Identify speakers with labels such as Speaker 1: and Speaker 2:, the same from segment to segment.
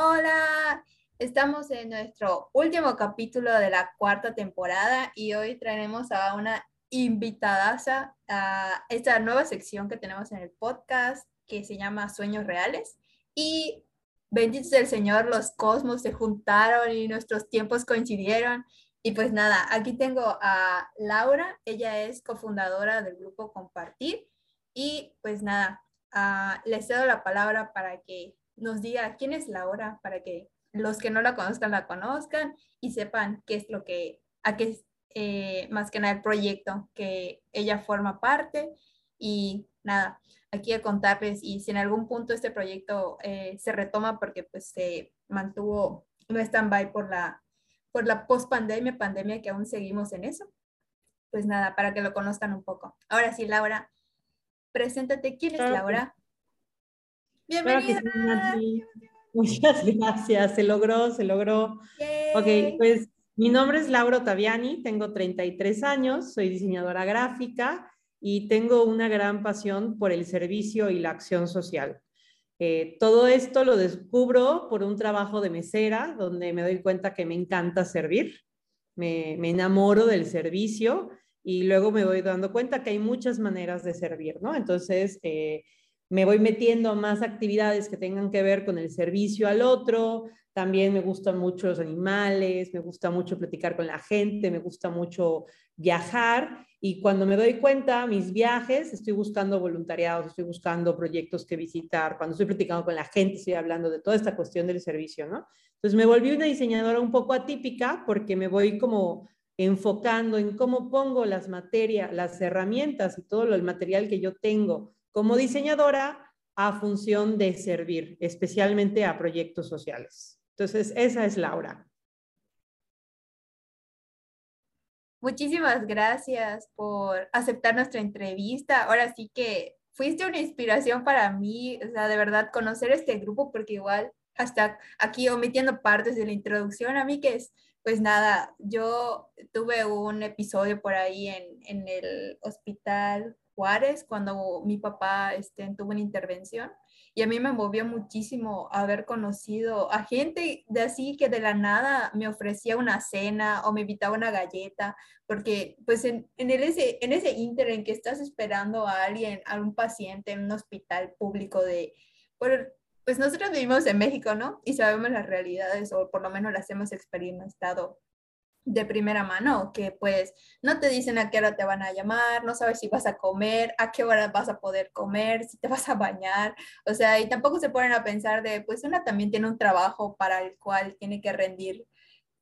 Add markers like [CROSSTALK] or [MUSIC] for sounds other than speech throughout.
Speaker 1: Hola, estamos en nuestro último capítulo de la cuarta temporada y hoy traeremos a una invitada a esta nueva sección que tenemos en el podcast que se llama Sueños Reales. Y bendito sea el Señor, los cosmos se juntaron y nuestros tiempos coincidieron. Y pues nada, aquí tengo a Laura, ella es cofundadora del grupo Compartir. Y pues nada, uh, le cedo la palabra para que nos diga quién es Laura, para que los que no la conozcan la conozcan y sepan qué es lo que, a qué eh, más que nada el proyecto que ella forma parte. Y nada, aquí a contarles y si en algún punto este proyecto eh, se retoma porque pues se mantuvo no stand-by por la, por la post-pandemia, pandemia que aún seguimos en eso. Pues nada, para que lo conozcan un poco. Ahora sí, Laura, preséntate. ¿Quién es Laura?
Speaker 2: Bienvenida. Muchas gracias, se logró, se logró. Ok, pues mi nombre es Laura Ottaviani, tengo 33 años, soy diseñadora gráfica y tengo una gran pasión por el servicio y la acción social. Eh, todo esto lo descubro por un trabajo de mesera, donde me doy cuenta que me encanta servir, me, me enamoro del servicio y luego me voy dando cuenta que hay muchas maneras de servir, ¿no? Entonces, eh, me voy metiendo más actividades que tengan que ver con el servicio al otro, también me gustan mucho los animales, me gusta mucho platicar con la gente, me gusta mucho viajar y cuando me doy cuenta, mis viajes, estoy buscando voluntariados, estoy buscando proyectos que visitar, cuando estoy platicando con la gente, estoy hablando de toda esta cuestión del servicio, ¿no? Entonces me volví una diseñadora un poco atípica porque me voy como enfocando en cómo pongo las materias, las herramientas y todo el material que yo tengo como diseñadora a función de servir, especialmente a proyectos sociales. Entonces, esa es Laura.
Speaker 1: Muchísimas gracias por aceptar nuestra entrevista. Ahora sí que fuiste una inspiración para mí, o sea, de verdad, conocer este grupo, porque igual hasta aquí omitiendo partes de la introducción, a mí que es, pues nada, yo tuve un episodio por ahí en, en el hospital Juárez cuando mi papá este, tuvo una intervención y a mí me movió muchísimo haber conocido a gente de así que de la nada me ofrecía una cena o me invitaba una galleta, porque pues en, en, el, ese, en ese inter en que estás esperando a alguien, a un paciente en un hospital público de, pues nosotros vivimos en México, ¿no? Y sabemos las realidades o por lo menos las hemos experimentado de primera mano, que pues no te dicen a qué hora te van a llamar, no sabes si vas a comer, a qué hora vas a poder comer, si te vas a bañar, o sea, y tampoco se ponen a pensar de, pues una también tiene un trabajo para el cual tiene que rendir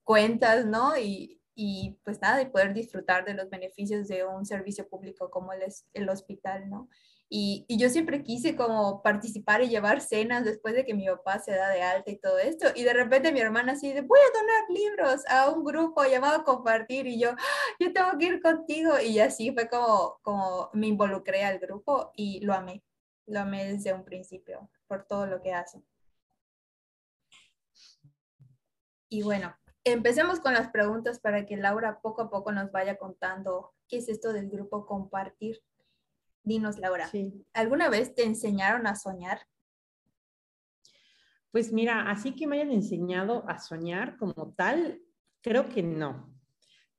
Speaker 1: cuentas, ¿no? Y, y pues nada, y poder disfrutar de los beneficios de un servicio público como el, el hospital, ¿no? Y, yo siempre quise como participar y llevar cenas después de que mi papá se da de alta y todo esto. Y de repente mi hermana así de, voy a donar libros a un grupo llamado Compartir. Y yo, ah, yo tengo que ir contigo. Y así fue como, como me involucré al grupo y lo amé. Lo amé desde un principio por todo lo que hace. Y bueno, empecemos con las preguntas para que Laura poco a poco nos vaya contando qué es esto del grupo Compartir. Dinos, Laura, ¿alguna vez te enseñaron a soñar?
Speaker 2: Pues mira, así que me hayan enseñado a soñar como tal, creo que no.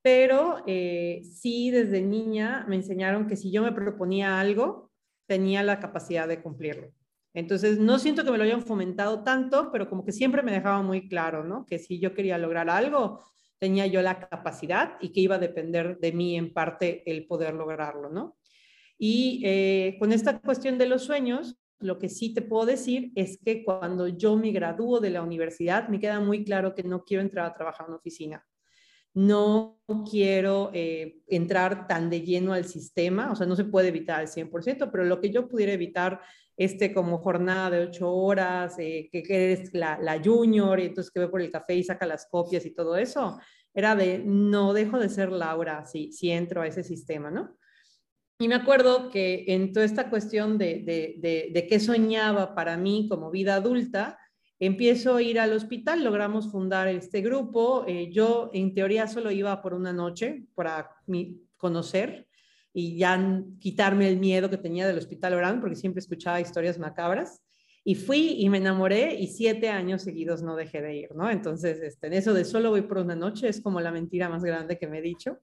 Speaker 2: Pero eh, sí, desde niña me enseñaron que si yo me proponía algo, tenía la capacidad de cumplirlo. Entonces, no siento que me lo hayan fomentado tanto, pero como que siempre me dejaba muy claro, ¿no? Que si yo quería lograr algo, tenía yo la capacidad y que iba a depender de mí en parte el poder lograrlo, ¿no? Y eh, con esta cuestión de los sueños, lo que sí te puedo decir es que cuando yo me gradúo de la universidad, me queda muy claro que no quiero entrar a trabajar en oficina. No quiero eh, entrar tan de lleno al sistema, o sea, no se puede evitar al 100%, pero lo que yo pudiera evitar, este como jornada de ocho horas, eh, que, eres la, la, junior y entonces que ve por el café y saca las copias y todo eso, era de no dejo de ser Laura si, si entro a ese sistema, ¿no? Y me acuerdo que en toda esta cuestión de, de, de, qué soñaba para mí como vida adulta, empiezo a ir al hospital, logramos fundar este grupo. Eh, yo en teoría solo iba por una noche para conocer y ya quitarme el miedo que tenía del hospital oral, porque siempre escuchaba historias macabras. Y fui y me enamoré y siete años seguidos no dejé de ir, ¿no? Entonces, este, eso de solo voy por una noche es como la mentira más grande que me he dicho.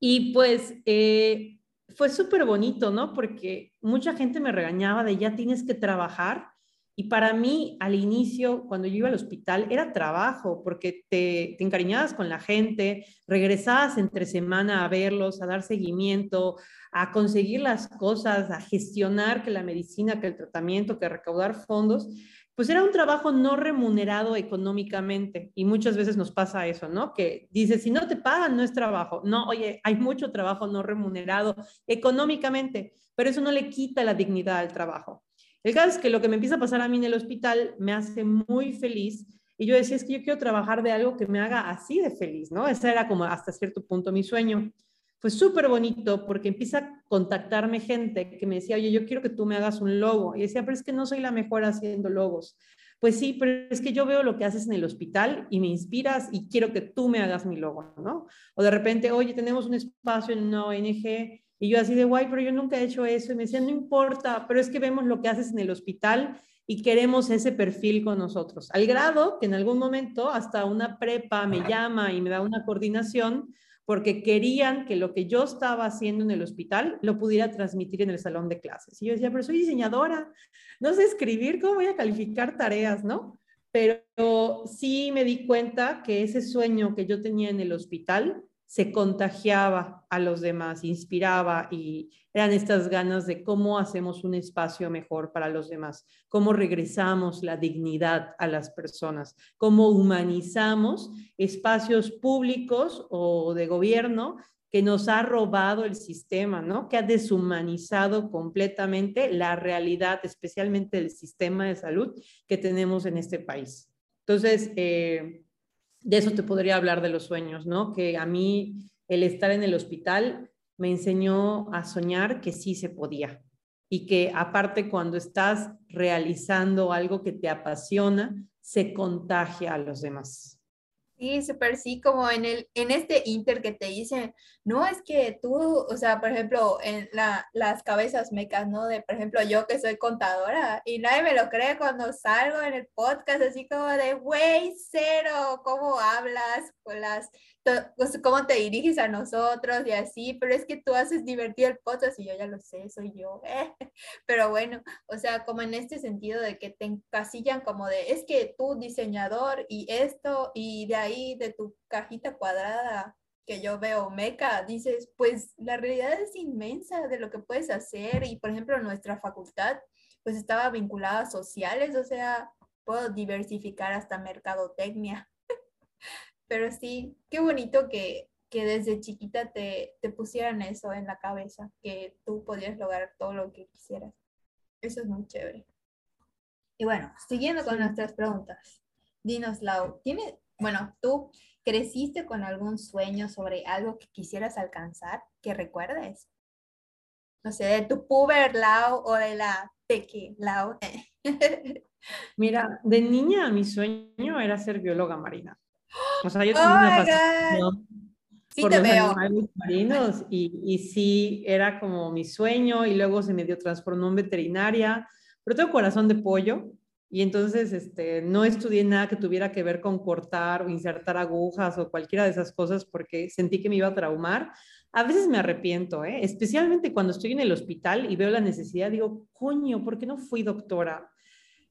Speaker 2: Y pues eh, fue súper bonito, ¿no? Porque mucha gente me regañaba de ya tienes que trabajar y para mí, al inicio, cuando yo iba al hospital, era trabajo, porque te, encariñabas con la gente, regresabas entre semana a verlos, a dar seguimiento, a conseguir las cosas, a gestionar que la medicina, que el tratamiento, que recaudar fondos, pues era un trabajo no remunerado económicamente. Y muchas veces nos pasa eso, ¿no? Que dices, si no te pagan, no es trabajo. No, oye, hay mucho trabajo no remunerado económicamente, pero eso no le quita la dignidad al trabajo. El caso es que lo que me empieza a pasar a mí en el hospital me hace muy feliz y yo decía, es que yo quiero trabajar de algo que me haga así de feliz, ¿no? Ese era como hasta cierto punto mi sueño. Fue súper bonito porque empieza a contactarme gente que me decía, oye, yo quiero que tú me hagas un logo. Y decía, pero es que no soy la mejor haciendo logos. Pues sí, pero es que yo veo lo que haces en el hospital y me inspiras y quiero que tú me hagas mi logo, ¿no? O de repente, oye, tenemos un espacio en una ONG y yo así de, guay, pero yo nunca he hecho eso. Y me decían, no importa, pero es que vemos lo que haces en el hospital y queremos ese perfil con nosotros. Al grado que en algún momento hasta una prepa me llama y me da una coordinación porque querían que lo que yo estaba haciendo en el hospital lo pudiera transmitir en el salón de clases. Y yo decía, pero soy diseñadora, no sé escribir, ¿cómo voy a calificar tareas, no? Pero sí me di cuenta que ese sueño que yo tenía en el hospital se contagiaba a los demás, inspiraba y eran estas ganas de cómo hacemos un espacio mejor para los demás, cómo regresamos la dignidad a las personas, cómo humanizamos espacios públicos o de gobierno que nos ha robado el sistema, ¿no? Que ha deshumanizado completamente la realidad, especialmente el sistema de salud que tenemos en este país. Entonces, eh, de eso te podría hablar de los sueños, ¿no? Que a mí el estar en el hospital me enseñó a soñar que sí se podía y que aparte cuando estás realizando algo que te apasiona, se contagia a los demás.
Speaker 1: Sí, súper sí, como en, el, en este inter que te dicen, no es que tú, o sea, por ejemplo, en la, las cabezas mecas, ¿no? De, por ejemplo, yo que soy contadora y nadie me lo cree cuando salgo en el podcast, así como de, güey, cero, ¿cómo hablas? Con las cómo te diriges a nosotros y así, pero es que tú haces divertido el podcast y yo ya lo sé, soy yo. [LAUGHS] Pero bueno, o sea, como en este sentido de que te encasillan como de, es que tú diseñador y esto y de ahí de tu cajita cuadrada que yo veo meca, dices, pues la realidad es inmensa de lo que puedes hacer y por ejemplo nuestra facultad pues estaba vinculada a sociales, o sea, puedo diversificar hasta mercadotecnia. [LAUGHS] Pero sí, qué bonito que, que desde chiquita te, te pusieran eso en la cabeza, que tú podías lograr todo lo que quisieras. Eso es muy chévere. Y bueno, siguiendo con nuestras preguntas, dinos, Lau, ¿tiene, bueno, tú creciste con algún sueño sobre algo que quisieras alcanzar que recuerdes? No sé, de tu puber Lau o de la peque Lau. [LAUGHS]
Speaker 2: Mira, de niña mi sueño era ser bióloga marina. O sea, yo tenía una fascinación por los animales marinos y, y, sí, era como mi sueño y luego se me dio transformó en veterinaria, pero tengo corazón de pollo y entonces este, no estudié nada que tuviera que ver con cortar o insertar agujas o cualquiera de esas cosas porque sentí que me iba a traumar. A veces me arrepiento, ¿eh? especialmente cuando estoy en el hospital y veo la necesidad, digo, coño, ¿por qué no fui doctora?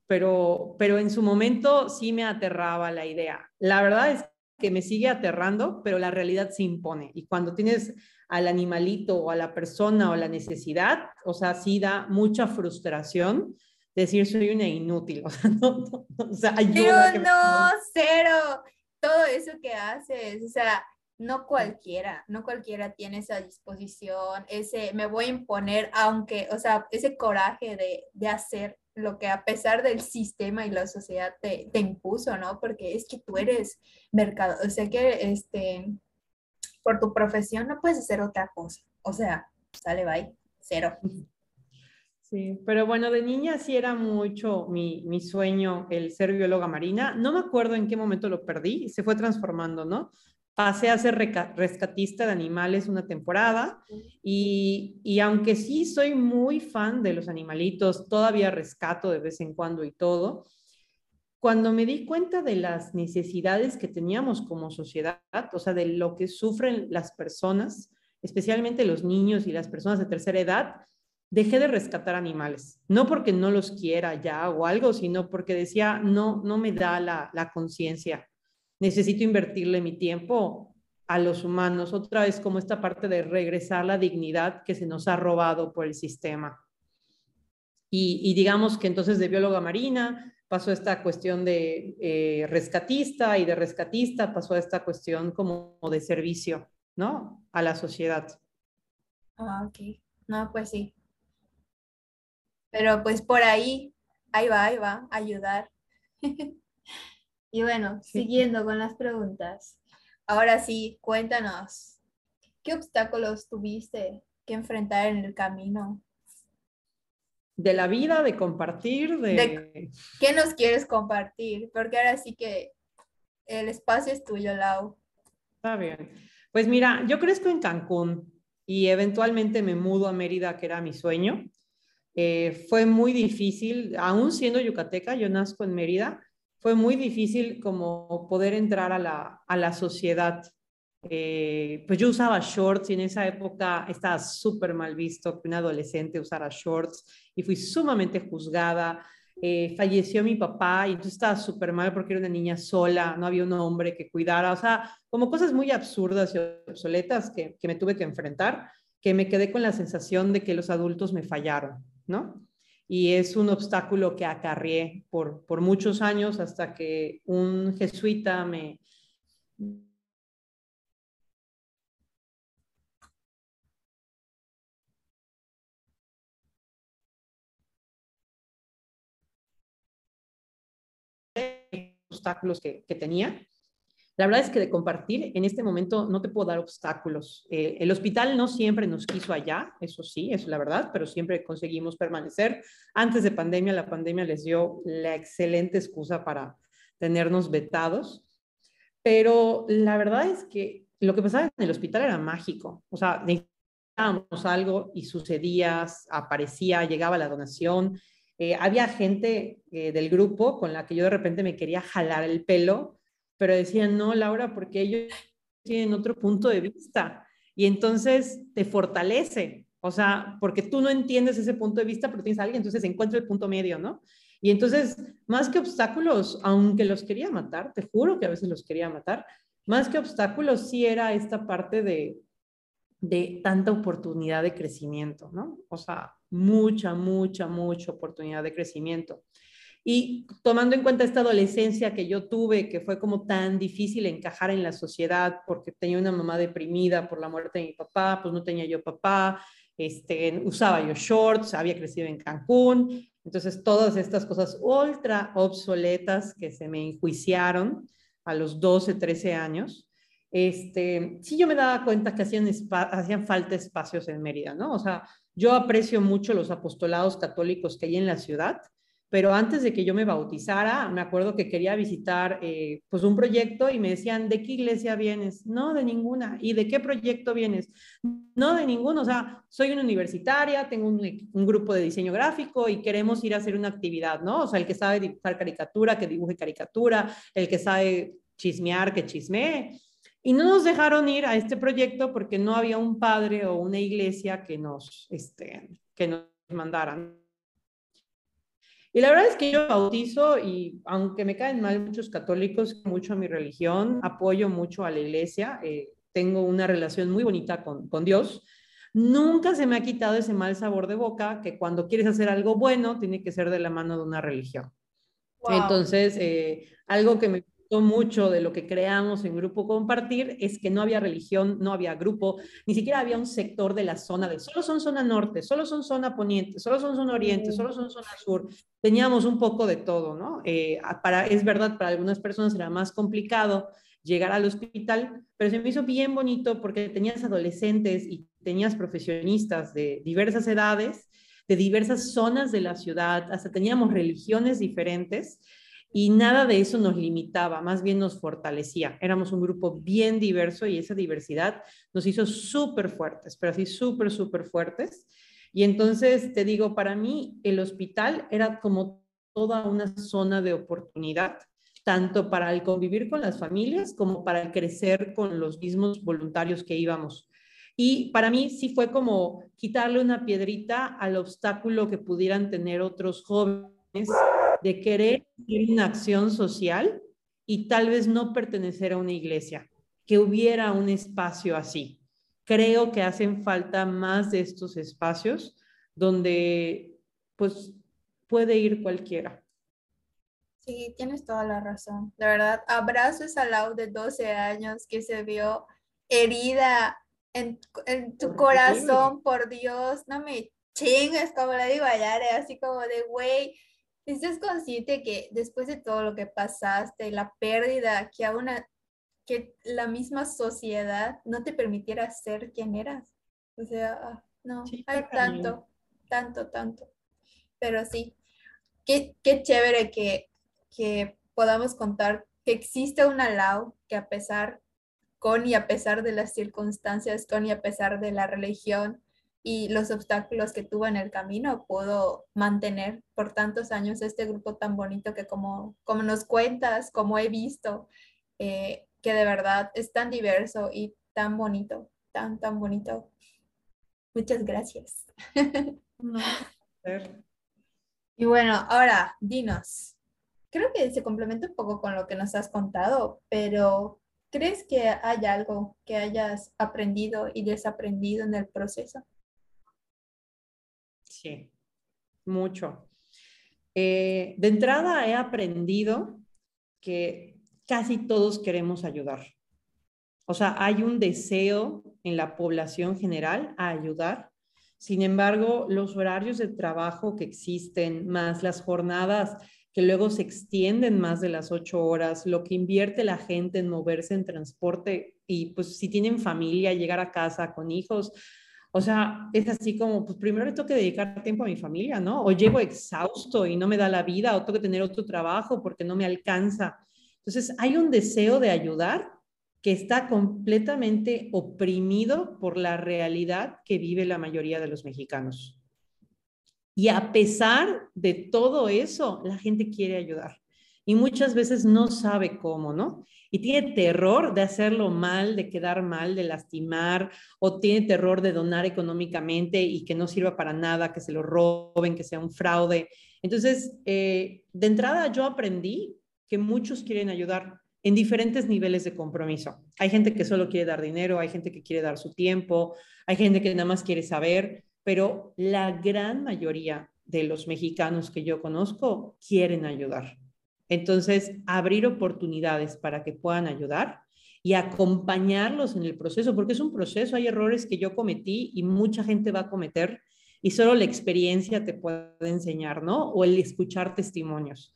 Speaker 2: Pero, pero en su momento sí me aterraba la idea. La verdad es que me sigue aterrando, pero la realidad se impone. Y cuando tienes al animalito o a la persona o la necesidad, o sea, sí da mucha frustración decir soy una inútil. [LAUGHS] O sea, no, o sea
Speaker 1: ayuda no, cero. Todo eso que haces, o sea, no cualquiera, no cualquiera tiene esa disposición, ese me voy a imponer, aunque, o sea, ese coraje de, de hacer lo que a pesar del sistema y la sociedad te, te, impuso, ¿no? Porque es que tú eres mercado, o sea que este, por tu profesión no puedes hacer otra cosa, o sea, sale, bye, cero.
Speaker 2: Sí, pero bueno, de niña sí era mucho mi, mi sueño el ser bióloga marina. No me acuerdo en qué momento lo perdí, se fue transformando, ¿no? Pasé a ser rescatista de animales una temporada y, y, aunque sí soy muy fan de los animalitos, todavía rescato de vez en cuando y todo, cuando me di cuenta de las necesidades que teníamos como sociedad, o sea, de lo que sufren las personas, especialmente los niños y las personas de tercera edad, dejé de rescatar animales. No porque no los quiera ya o algo, sino porque decía, no, no me da la, la conciencia necesito invertirle mi tiempo a los humanos, otra vez como esta parte de regresar la dignidad que se nos ha robado por el sistema. Y, digamos que entonces de bióloga marina pasó esta cuestión de eh, rescatista y de rescatista pasó a esta cuestión como de servicio, ¿no? A la sociedad.
Speaker 1: Ah, ok. No, pues sí. Pero pues por ahí, ahí va, ahí va, ayudar. [LAUGHS] Y bueno, siguiendo con las preguntas, ahora sí, cuéntanos, ¿qué obstáculos tuviste que enfrentar en el camino?
Speaker 2: De la vida, de compartir, de...
Speaker 1: ¿Qué nos quieres compartir? Porque ahora sí que el espacio es tuyo, Lau.
Speaker 2: Está bien. Pues mira, yo crezco en Cancún y eventualmente me mudo a Mérida, que era mi sueño. Eh, fue muy difícil, aún siendo yucateca, yo nazco en Mérida, fue muy difícil como poder entrar a la, a la sociedad. Eh, pues yo usaba shorts y en esa época estaba súper mal visto que un adolescente usara shorts y fui sumamente juzgada. Eh, falleció mi papá y entonces estaba súper mal porque era una niña sola, no había un hombre que cuidara, o sea, como cosas muy absurdas y obsoletas que, que me tuve que enfrentar, que me quedé con la sensación de que los adultos me fallaron, ¿no? Y es un obstáculo que acarrié por, por muchos años hasta que un jesuita me, obstáculos que, que tenía la verdad es que de compartir, en este momento no te puedo dar obstáculos. Eh, el hospital no siempre nos quiso allá, eso sí, es la verdad, pero siempre conseguimos permanecer. Antes de pandemia, la pandemia les dio la excelente excusa para tenernos vetados. Pero la verdad es que lo que pasaba en el hospital era mágico. O sea, necesitábamos algo y sucedía, aparecía, llegaba la donación. Eh, había gente eh, del grupo con la que yo de repente me quería jalar el pelo pero decían, no, Laura, porque ellos tienen otro punto de vista y entonces te fortalece, o sea, porque tú no entiendes ese punto de vista, pero tienes a alguien, entonces encuentra el punto medio, ¿no? Y entonces, más que obstáculos, aunque los quería matar, te juro que a veces los quería matar, más que obstáculos sí era esta parte de, de tanta oportunidad de crecimiento, ¿no? O sea, mucha, mucha, mucha oportunidad de crecimiento. Y tomando en cuenta esta adolescencia que yo tuve, que fue como tan difícil encajar en la sociedad porque tenía una mamá deprimida por la muerte de mi papá, pues no tenía yo papá, este, usaba yo shorts, había crecido en Cancún, entonces todas estas cosas ultra obsoletas que se me enjuiciaron a los 12, 13 años, este, sí yo me daba cuenta que hacían, hacían falta espacios en Mérida, ¿no? O sea, yo aprecio mucho los apostolados católicos que hay en la ciudad, pero antes de que yo me bautizara, me acuerdo que quería visitar eh, pues un proyecto y me decían, ¿de qué iglesia vienes? No, de ninguna. ¿Y de qué proyecto vienes? No, de ninguno. O sea, soy una universitaria, tengo un, grupo de diseño gráfico y queremos ir a hacer una actividad, ¿no? O sea, el que sabe dibujar caricatura, que dibuje caricatura, el que sabe chismear, que chismee. Y no nos dejaron ir a este proyecto porque no había un padre o una iglesia que nos, este, que nos mandaran. Y la verdad es que yo bautizo y aunque me caen mal muchos católicos, mucho a mi religión, apoyo mucho a la iglesia, eh, tengo una relación muy bonita con, con Dios. Nunca se me ha quitado ese mal sabor de boca que cuando quieres hacer algo bueno tiene que ser de la mano de una religión. Entonces, eh, algo que me mucho de lo que creamos en Grupo Compartir es que no había religión, no había grupo, ni siquiera había un sector de la zona de solo son zona norte, solo son zona poniente, solo son zona oriente, solo son zona sur. Teníamos un poco de todo, ¿no? Eh, para, es verdad, para algunas personas era más complicado llegar al hospital, pero se me hizo bien bonito porque tenías adolescentes y tenías profesionistas de diversas edades, de diversas zonas de la ciudad, hasta teníamos religiones diferentes y nada de eso nos limitaba, más bien nos fortalecía. Éramos un grupo bien diverso y esa diversidad nos hizo súper fuertes, pero así súper, súper fuertes. Y entonces te digo, para mí el hospital era como toda una zona de oportunidad, tanto para el convivir con las familias como para el crecer con los mismos voluntarios que íbamos. Y para mí sí fue como quitarle una piedrita al obstáculo que pudieran tener otros jóvenes de querer ir una acción social y tal vez no pertenecer a una iglesia, que hubiera un espacio así. Creo que hacen falta más de estos espacios donde pues puede ir cualquiera.
Speaker 1: Sí, tienes toda la razón. De verdad, abrazo esa Lau de 12 años que se vio herida en, tu corazón, por Dios, no me chingues, como le digo a Yare, así como de, güey, ¿estás consciente que después de todo lo que pasaste, la pérdida, que aún que la misma sociedad no te permitiera ser quien eras? O sea, ah, no, hay tanto, tanto, tanto. Pero sí, qué, qué chévere que, que podamos contar que existe una Lau que a pesar con y a pesar de las circunstancias, con y a pesar de la religión y los obstáculos que tuvo en el camino, pudo mantener por tantos años este grupo tan bonito que como, como nos cuentas, como he visto, eh, que de verdad es tan diverso y tan bonito, tan, tan bonito. Muchas gracias. [LAUGHS] y bueno, ahora dinos, creo que se complementa un poco con lo que nos has contado, pero ¿Crees que hay algo que hayas aprendido y desaprendido en el proceso?
Speaker 2: Sí, mucho. Eh, de entrada he aprendido que casi todos queremos ayudar. O sea, hay un deseo en la población general a ayudar. Sin embargo, los horarios de trabajo que existen, más las jornadas que luego se extienden más de las ocho horas, lo que invierte la gente en moverse en transporte y pues si tienen familia, llegar a casa con hijos, o sea, es así como, pues primero le tengo que dedicar tiempo a mi familia, ¿no? O llego exhausto y no me da la vida, o tengo que tener otro trabajo porque no me alcanza. Entonces, hay un deseo de ayudar que está completamente oprimido por la realidad que vive la mayoría de los mexicanos. Y a pesar de todo eso, la gente quiere ayudar. Y muchas veces no sabe cómo, ¿no? Y tiene terror de hacerlo mal, de quedar mal, de lastimar, o tiene terror de donar económicamente y que no sirva para nada, que se lo roben, que sea un fraude. Entonces, eh, de entrada yo aprendí que muchos quieren ayudar en diferentes niveles de compromiso. Hay gente que solo quiere dar dinero, hay gente que quiere dar su tiempo, hay gente que nada más quiere saber, pero la gran mayoría de los mexicanos que yo conozco quieren ayudar. Entonces, abrir oportunidades para que puedan ayudar y acompañarlos en el proceso, porque es un proceso, hay errores que yo cometí y mucha gente va a cometer y solo la experiencia te puede enseñar, ¿no? O el escuchar testimonios.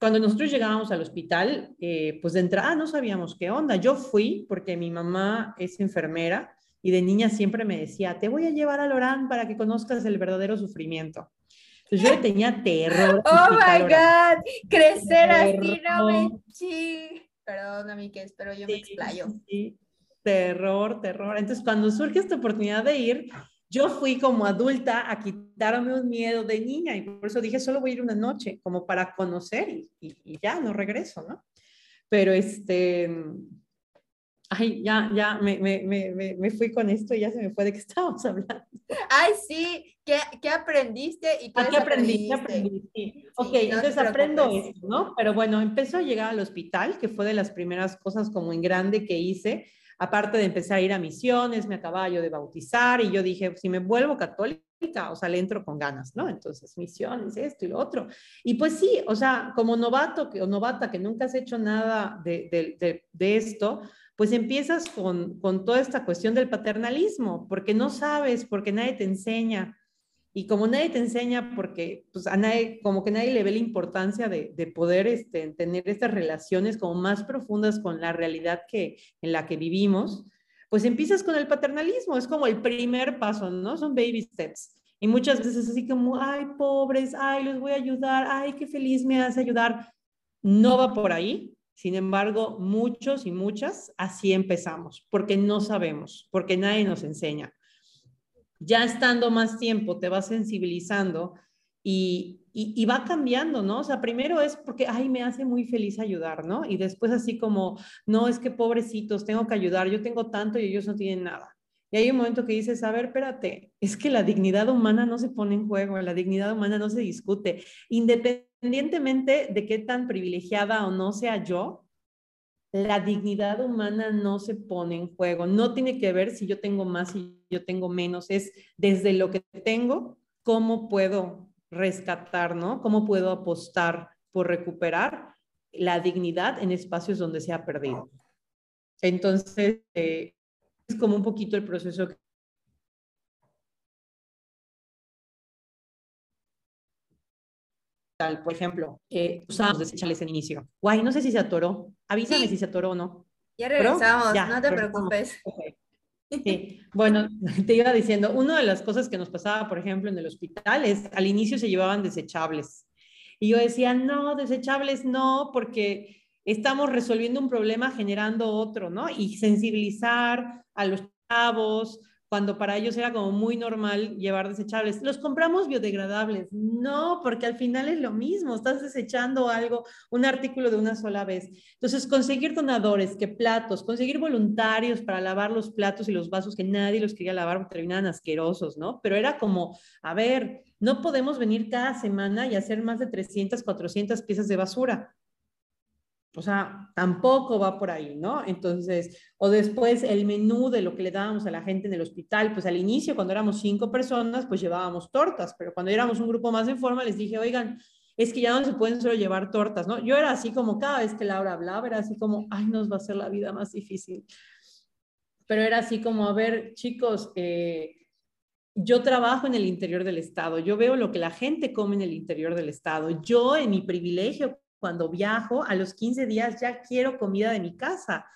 Speaker 2: Cuando nosotros llegábamos al hospital, eh, pues de entrada no sabíamos qué onda. Yo fui porque mi mamá es enfermera y de niña siempre me decía, te voy a llevar a Lorán para que conozcas el verdadero sufrimiento. Entonces yo tenía terror. [LAUGHS]
Speaker 1: Oh my God, crecer así no me chi. Perdón, amigues, pero yo me explayo. Sí,
Speaker 2: terror, terror. Entonces cuando surge esta oportunidad de ir, yo fui como adulta a quitarme un miedo de niña y por eso dije, solo voy a ir una noche, como para conocer y, y ya, no regreso, ¿no? Pero este, Ay, ya, ya, me, me, me, me, fui con esto y ya se me fue de qué [LAUGHS] estábamos hablando.
Speaker 1: Ay, sí, ¿qué, qué aprendiste y qué,
Speaker 2: ah, ¿qué aprendí? ¿Qué aprendí? Sí. ok, entonces aprendo esto, ¿no? Pero bueno, empezó a llegar al hospital, que fue de las primeras cosas como en grande que hice, aparte de empezar a ir a misiones, me acababa yo de bautizar y yo dije, si me vuelvo católica, o sea, le entro con ganas, ¿no? Entonces, misiones, esto y lo otro. Y pues sí, o sea, como novato que, o novata que nunca has hecho nada de, de, de, de esto, pues empiezas con, con toda esta cuestión del paternalismo, porque no sabes, porque nadie te enseña. Y como nadie te enseña, porque pues a nadie, como que nadie le ve la importancia de, de poder este, tener estas relaciones como más profundas con la realidad que, en la que vivimos, pues empiezas con el paternalismo, es como el primer paso, ¿no? Son baby steps. Y muchas veces así como, ay, pobres, ay, los voy a ayudar, ay, qué feliz me hace ayudar. No va por ahí, sin embargo, muchos y muchas así empezamos, porque no sabemos, porque nadie nos enseña. Ya estando más tiempo, te vas sensibilizando y, y, va cambiando, ¿no? O sea, primero es porque, ay, me hace muy feliz ayudar, ¿no? Y después así como, no, es que pobrecitos, tengo que ayudar, yo tengo tanto y ellos no tienen nada. Y hay un momento que dices, a ver, espérate, es que la dignidad humana no se pone en juego, la dignidad humana no se discute. Independientemente de qué tan privilegiada o no sea yo, la dignidad humana no se pone en juego. No tiene que ver si yo tengo más y yo tengo menos. Es desde lo que tengo, cómo puedo rescatar, ¿no? ¿Cómo puedo apostar por recuperar la dignidad en espacios donde se ha perdido? Entonces, eh, es como un poquito el proceso tal, por ejemplo, eh, usamos desechales en inicio. Guay, no sé si se atoró. Avísame si se atoró o no.
Speaker 1: Ya regresamos, no te preocupes. [LAUGHS]
Speaker 2: Sí, bueno, [LAUGHS] te iba diciendo, una de las cosas que nos pasaba, por ejemplo, en el hospital es, al inicio se llevaban desechables. Y yo decía, no, desechables no, porque estamos resolviendo un problema generando otro, ¿no? Y sensibilizar a los chavos, cuando para ellos era como muy normal llevar desechables. Los compramos biodegradables. No, porque al final es lo mismo, estás desechando algo, un artículo de una sola vez. Entonces, conseguir donadores, que platos, conseguir voluntarios para lavar los platos y los vasos que nadie los quería lavar terminaban asquerosos, ¿no? Pero era como, a ver, no podemos venir cada semana y hacer más de 300, 400 piezas de basura. O sea, tampoco va por ahí, ¿no? Entonces, o después el menú de lo que le dábamos a la gente en el hospital, pues al inicio, cuando éramos cinco personas, pues llevábamos tortas, pero cuando éramos un grupo más en forma, les dije, oigan, es que ya no se pueden solo llevar tortas, ¿no? Yo era así como cada vez que Laura hablaba, era así como, ay, nos va a hacer la vida más difícil. Pero era así como, a ver, chicos, eh, yo trabajo en el interior del Estado, yo veo lo que la gente come en el interior del Estado, yo en mi privilegio cuando viajo, a los 15 días ya quiero comida de mi casa.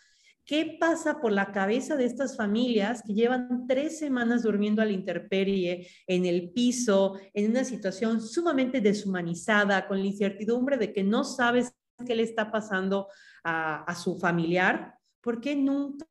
Speaker 2: ¿Qué pasa por la cabeza de estas familias que llevan tres semanas durmiendo a la intemperie, en el piso, en una situación sumamente deshumanizada, con la incertidumbre de que no sabes qué le está pasando a, a su familiar? ¿Por qué nunca,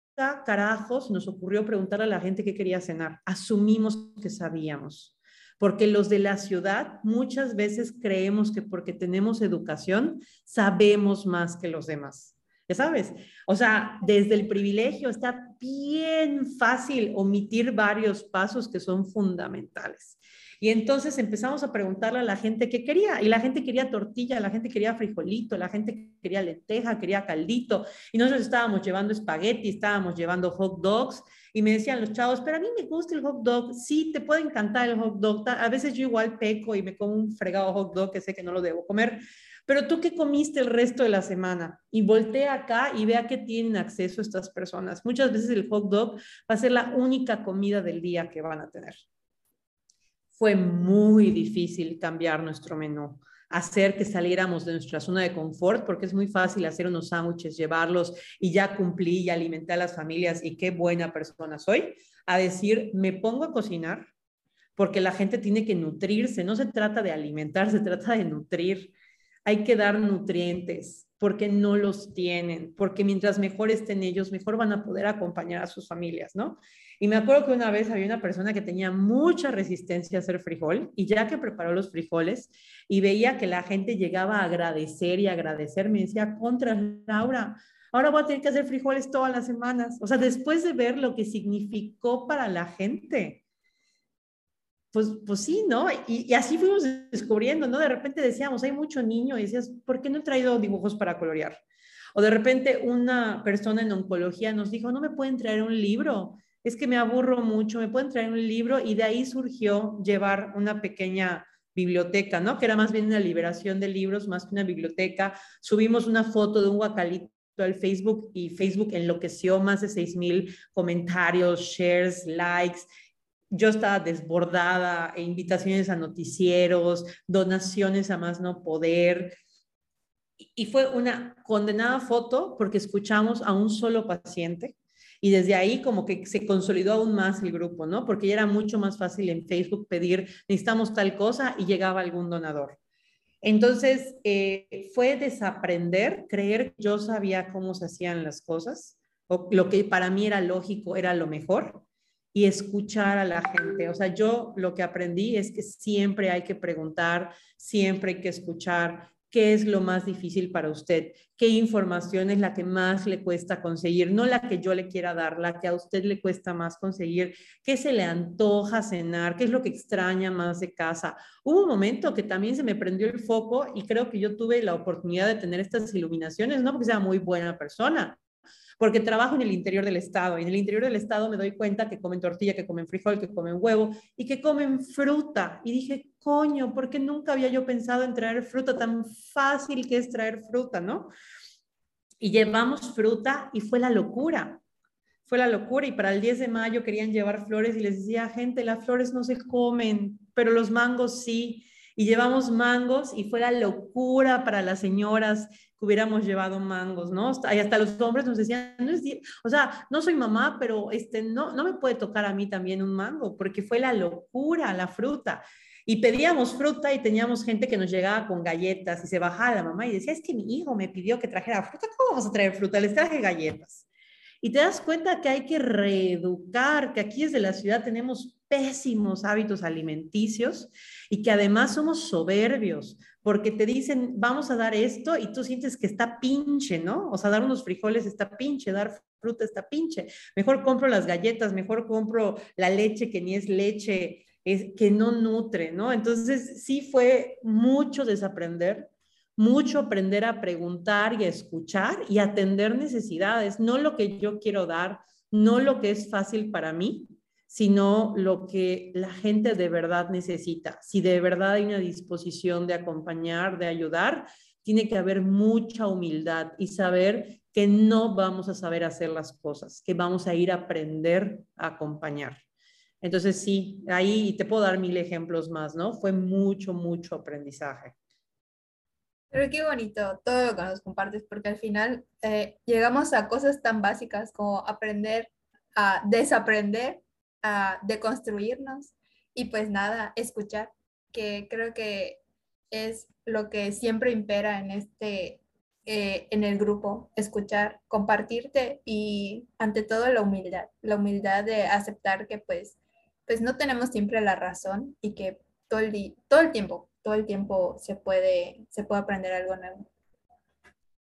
Speaker 2: carajos, nos ocurrió preguntar a la gente qué quería cenar? Asumimos que sabíamos porque los de la ciudad muchas veces creemos que porque tenemos educación sabemos más que los demás. Ya sabes, o sea, desde el privilegio está bien fácil omitir varios pasos que son fundamentales. Y entonces empezamos a preguntarle a la gente qué quería. Y la gente quería tortilla, la gente quería frijolito, la gente quería lenteja, quería caldito. Y nosotros estábamos llevando espagueti, estábamos llevando hot dogs. Y me decían los chavos, pero a mí me gusta el hot dog. Sí, te puede encantar el hot dog. A veces yo igual peco y me como un fregado hot dog que sé que no lo debo comer. Pero tú qué comiste el resto de la semana y voltea acá y vea que tienen acceso estas personas. Muchas veces el hot dog va a ser la única comida del día que van a tener fue muy difícil cambiar nuestro menú, hacer que saliéramos de nuestra zona de confort, porque es muy fácil hacer unos sándwiches, llevarlos y ya cumplí y alimenté a las familias y qué buena persona soy, a decir, me pongo a cocinar porque la gente tiene que nutrirse, no se trata de alimentar, se trata de nutrir. Hay que dar nutrientes porque no los tienen, porque mientras mejor estén ellos, mejor van a poder acompañar a sus familias, ¿no? Y me acuerdo que una vez había una persona que tenía mucha resistencia a hacer frijol y ya que preparó los frijoles y veía que la gente llegaba a agradecer y agradecer, me decía, contra Laura, ahora voy a tener que hacer frijoles todas las semanas. O sea, después de ver lo que significó para la gente, pues, pues sí, ¿no? Y, y, así fuimos descubriendo, ¿no? De repente decíamos, hay mucho niño y decías, ¿por qué no he traído dibujos para colorear? O de repente una persona en oncología nos dijo, no me pueden traer un libro es que me aburro mucho, me pueden traer un libro y de ahí surgió llevar una pequeña biblioteca, ¿no? Que era más bien una liberación de libros, más que una biblioteca. Subimos una foto de un guacalito al Facebook y Facebook enloqueció más de 6 mil comentarios, shares, likes. Yo estaba desbordada, e invitaciones a noticieros, donaciones a más no poder. Y fue una condenada foto porque escuchamos a un solo paciente y desde ahí como que se consolidó aún más el grupo, ¿no? Porque ya era mucho más fácil en Facebook pedir, necesitamos tal cosa y llegaba algún donador. Entonces, eh, fue desaprender, creer que yo sabía cómo se hacían las cosas, o lo que para mí era lógico era lo mejor, y escuchar a la gente. O sea, yo lo que aprendí es que siempre hay que preguntar, siempre hay que escuchar, qué es lo más difícil para usted, qué información es la que más le cuesta conseguir, no la que yo le quiera dar, la que a usted le cuesta más conseguir, qué se le antoja cenar, qué es lo que extraña más de casa. Hubo un momento que también se me prendió el foco y creo que yo tuve la oportunidad de tener estas iluminaciones, no porque sea muy buena persona, porque trabajo en el interior del estado y en el interior del estado me doy cuenta que comen tortilla, que comen frijol, que comen huevo y que comen fruta. Y dije, coño, ¿por qué nunca había yo pensado en traer fruta? Tan fácil que es traer fruta, ¿no? Y llevamos fruta y fue la locura. Fue la locura y para el 10 de mayo querían llevar flores y les decía, gente, las flores no se comen, pero los mangos sí. Y llevamos mangos y fue la locura para las señoras hubiéramos llevado mangos, ¿no? Y hasta los hombres nos decían, no es, o sea, no soy mamá, pero este, no, no me puede tocar a mí también un mango, porque fue la locura, la fruta. Y pedíamos fruta y teníamos gente que nos llegaba con galletas y se bajaba la mamá y decía, es que mi hijo me pidió que trajera fruta, ¿cómo vamos a traer fruta? Les traje galletas. Y te das cuenta que hay que reeducar, que aquí desde la ciudad tenemos pésimos hábitos alimenticios y que además somos soberbios porque te dicen, vamos a dar esto y tú sientes que está pinche, ¿no? O sea, dar unos frijoles está pinche, dar fruta está pinche. Mejor compro las galletas, mejor compro la leche que ni es leche, es, que no nutre, ¿no? Entonces, sí fue mucho desaprender, mucho aprender a preguntar y a escuchar y atender necesidades, no lo que yo quiero dar, no lo que es fácil para mí, sino lo que la gente de verdad necesita. Si de verdad hay una disposición de acompañar, de ayudar, tiene que haber mucha humildad y saber que no vamos a saber hacer las cosas, que vamos a ir a aprender a acompañar. Entonces sí, ahí te puedo dar mil ejemplos más, ¿no? Fue mucho, mucho aprendizaje.
Speaker 1: Pero qué bonito todo lo que nos compartes, porque al final eh, llegamos a cosas tan básicas como aprender a desaprender a deconstruirnos y pues nada, escuchar, que creo que es lo que siempre impera en este, eh, en el grupo, escuchar, compartirte y ante todo la humildad, la humildad de aceptar que pues, pues no tenemos siempre la razón y que todo el, todo el tiempo, todo el tiempo se puede, se puede aprender algo nuevo.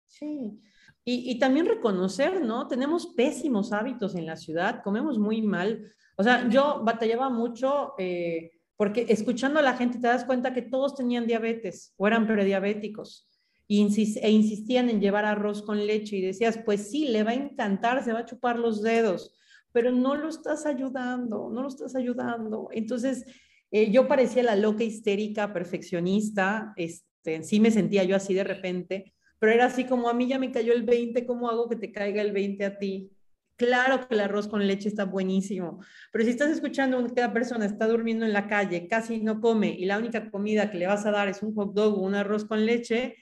Speaker 2: Sí, y, y, también reconocer, ¿no? Tenemos pésimos hábitos en la ciudad, comemos muy mal. O sea, yo batallaba mucho eh, porque escuchando a la gente te das cuenta que todos tenían diabetes o eran prediabéticos e insistían en llevar arroz con leche y decías, pues sí, le va a encantar, se va a chupar los dedos, pero no lo estás ayudando, no lo estás ayudando. Entonces, eh, yo parecía la loca histérica, perfeccionista, este, sí me sentía yo así de repente, pero era así como a mí ya me cayó el 20, ¿cómo hago que te caiga el 20 a ti? Claro que el arroz con leche está buenísimo, pero si estás escuchando que cada persona está durmiendo en la calle, casi no come y la única comida que le vas a dar es un hot dog o un arroz con leche,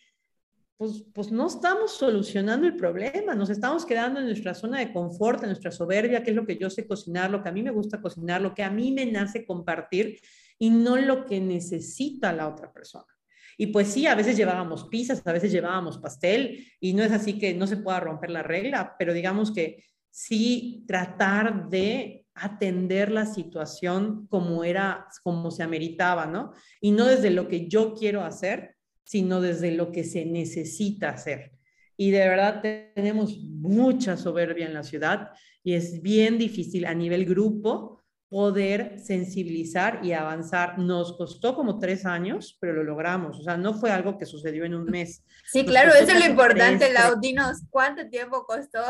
Speaker 2: pues, pues no estamos solucionando el problema, nos estamos quedando en nuestra zona de confort, en nuestra soberbia, que es lo que yo sé cocinar, lo que a mí me gusta cocinar, lo que a mí me nace compartir y no lo que necesita la otra persona. Y pues sí, a veces llevábamos pizzas, a veces llevábamos pastel y no es así que no se pueda romper la regla, pero digamos que sí tratar de atender la situación como era, como se ameritaba, ¿no? Y no desde lo que yo quiero hacer, sino desde lo que se necesita hacer. Y de verdad tenemos mucha soberbia en la ciudad y es bien difícil a nivel grupo poder sensibilizar y avanzar. Nos costó como tres años, pero lo logramos. O sea, no fue algo que sucedió en un mes.
Speaker 1: Sí, claro, eso es lo importante, Lau. Dinos, ¿cuánto tiempo costó?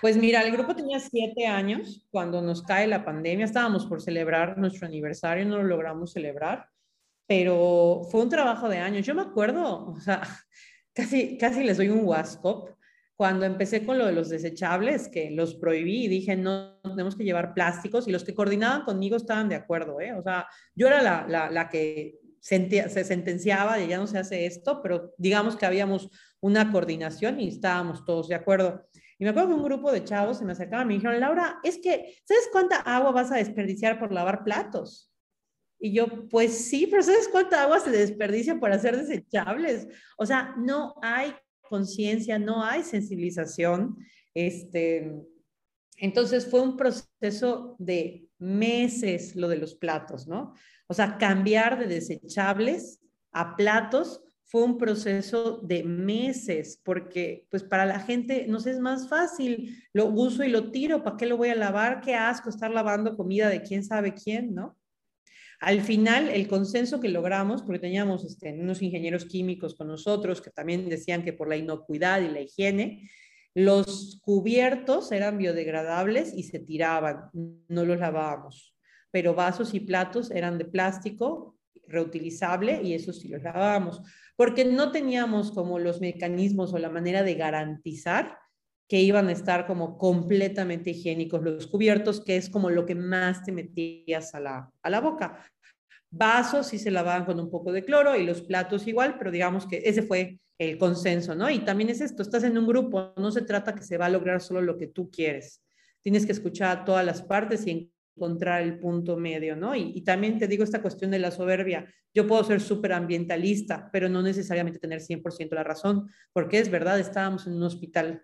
Speaker 2: Pues mira, el grupo tenía siete años cuando nos cae la pandemia. Estábamos por celebrar nuestro aniversario, no lo logramos celebrar, pero fue un trabajo de años. Yo me acuerdo, o sea, [LAUGHS] casi, casi les doy un WhatsApp cuando empecé con lo de los desechables, que los prohibí y dije, no, tenemos que llevar plásticos, y los que coordinaban conmigo estaban de acuerdo, ¿eh? O sea, yo era la, la, la que se sentenciaba de ya no se hace esto, pero digamos que habíamos una coordinación y estábamos todos de acuerdo. Y me acuerdo que un grupo de chavos se me acercaban y me dijeron, Laura, es que, ¿sabes cuánta agua vas a desperdiciar por lavar platos? Y yo, pues sí, pero ¿sabes cuánta agua se desperdicia por hacer desechables? O sea, no hay conciencia, no hay sensibilización. Este, entonces fue un proceso de meses lo de los platos, ¿no? O sea, cambiar de desechables a platos fue un proceso de meses, porque pues para la gente no sé, es más fácil, lo uso y lo tiro, ¿para qué lo voy a lavar? Qué asco estar lavando comida de quién sabe quién, ¿no? Al final, el consenso que logramos, porque teníamos este, unos ingenieros químicos con nosotros que también decían que por la inocuidad y la higiene, los cubiertos eran biodegradables y se tiraban, no los lavábamos, pero vasos y platos eran de plástico reutilizable y eso sí los lavábamos porque no teníamos como los mecanismos o la manera de garantizar que iban a estar como completamente higiénicos los cubiertos, que es como lo que más te metías a la, a la boca. Vasos sí se lavaban con un poco de cloro y los platos igual, pero digamos que ese fue el consenso, ¿no? Y también es esto, estás en un grupo, no se trata que se va a lograr solo lo que tú quieres. Tienes que escuchar a todas las partes y encontrar el punto medio, ¿no? Y, también te digo esta cuestión de la soberbia. Yo puedo ser súper ambientalista, pero no necesariamente tener 100% la razón, porque es verdad, estábamos en un hospital.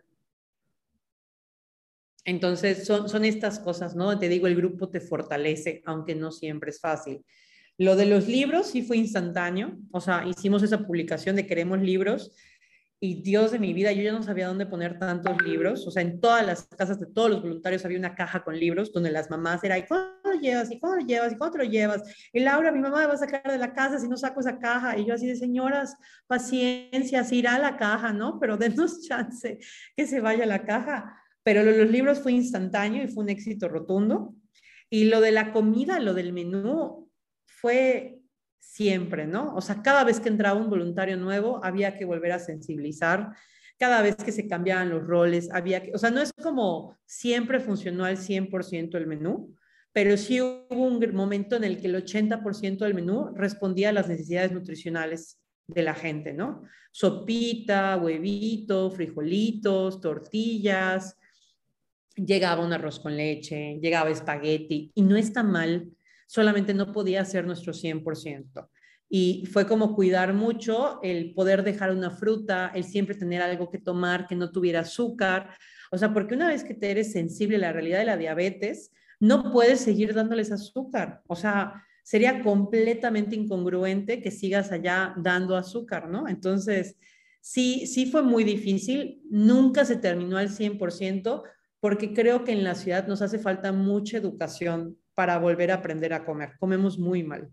Speaker 2: Entonces, son, son estas cosas, ¿no? Te digo, el grupo te fortalece, aunque no siempre es fácil. Lo de los libros sí fue instantáneo, o sea, hicimos esa publicación de queremos libros y Dios de mi vida, yo ya no sabía dónde poner tantos libros. O sea, en todas las casas de todos los voluntarios había una caja con libros donde las mamás era, ¿y cuándo lo llevas? ¿Y cuándo lo llevas? ¿Y cuándo lo llevas? Y Laura, mi mamá me va a sacar de la casa si no saco esa caja. Y yo así de, señoras, paciencia, se irá a la caja, ¿no? Pero denos [LAUGHS] chance que se vaya a la caja. Pero los libros fue instantáneo y fue un éxito rotundo. Y lo de la comida, lo del menú, fue siempre, ¿no? O sea, cada vez que entraba un voluntario nuevo, había que volver a sensibilizar, cada vez que se cambiaban los roles, había que, o sea, no es como siempre funcionó al 100% el menú, pero sí hubo un momento en el que el 80% del menú respondía a las necesidades nutricionales de la gente, ¿no? Sopita, huevito, frijolitos, tortillas, llegaba un arroz con leche, llegaba espagueti, y no está mal solamente no podía ser nuestro 100%. Y fue como cuidar mucho el poder dejar una fruta, el siempre tener algo que tomar que no tuviera azúcar. O sea, porque una vez que te eres sensible a la realidad de la diabetes, no puedes seguir dándoles azúcar. O sea, sería completamente incongruente que sigas allá dando azúcar, ¿no? Entonces, sí, sí fue muy difícil. Nunca se terminó al 100% porque creo que en la ciudad nos hace falta mucha educación para volver a aprender a comer. Comemos muy mal.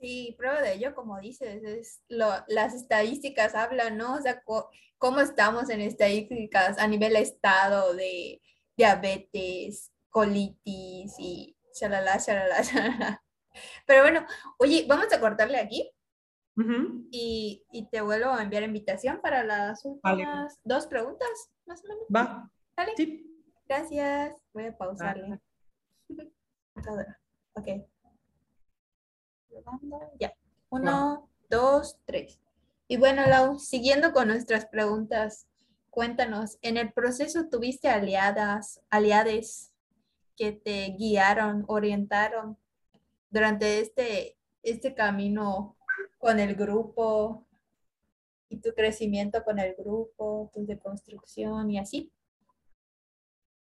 Speaker 1: Sí, prueba de ello, como dices, es las estadísticas hablan, ¿no? O sea, cómo estamos en estadísticas a nivel estado de diabetes, colitis y shalala, shalala, [LAUGHS] shalala. Pero bueno, oye, vamos a cortarle aquí y, y, te vuelvo a enviar invitación para las últimas dos preguntas, más o menos.
Speaker 2: Va.
Speaker 1: Dale. Sí. Gracias. Voy a pausarle. [LAUGHS] Ok. Ya. Uno, dos, tres. Y bueno, Lau, siguiendo con nuestras preguntas, cuéntanos, ¿en el proceso tuviste aliadas, aliades que te guiaron, orientaron durante este, este camino con el grupo y tu crecimiento con el grupo, tu deconstrucción y así?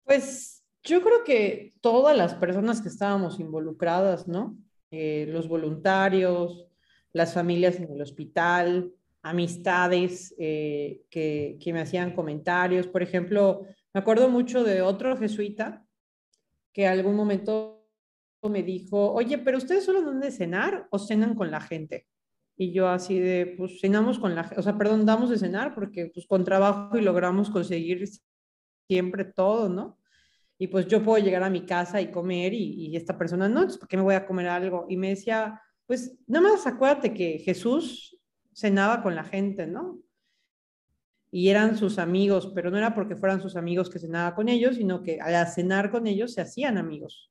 Speaker 2: Pues yo creo que todas las personas que estábamos involucradas, ¿no? Eh, los voluntarios, las familias en el hospital, amistades eh, que, me hacían comentarios. Por ejemplo, me acuerdo mucho de otro jesuita que algún momento me dijo, oye, pero ustedes solo dan de cenar o cenan con la gente? Y yo así de, pues cenamos con la o sea, perdón, damos de cenar porque pues con trabajo y logramos conseguir siempre todo, ¿no? y pues yo puedo llegar a mi casa y comer y, esta persona no, entonces ¿por qué me voy a comer algo? Y me decía, pues nada más acuérdate que Jesús cenaba con la gente, ¿no? Y eran sus amigos, pero no era porque fueran sus amigos que cenaba con ellos, sino que al cenar con ellos se hacían amigos.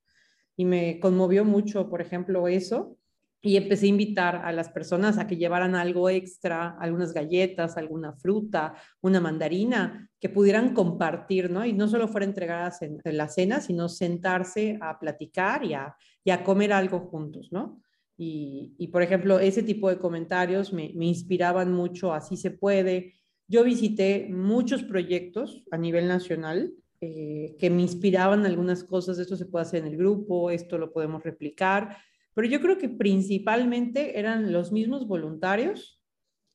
Speaker 2: Y me conmovió mucho, por ejemplo, eso. Y empecé a invitar a las personas a que llevaran algo extra, algunas galletas, alguna fruta, una mandarina, que pudieran compartir, ¿no? Y no solo fuera entregadas en, la cena, sino sentarse a platicar y a, comer algo juntos, ¿no? Y, por ejemplo, ese tipo de comentarios me, inspiraban mucho, así se puede. Yo visité muchos proyectos a nivel nacional eh, que me inspiraban algunas cosas, esto se puede hacer en el grupo, esto lo podemos replicar pero yo creo que principalmente eran los mismos voluntarios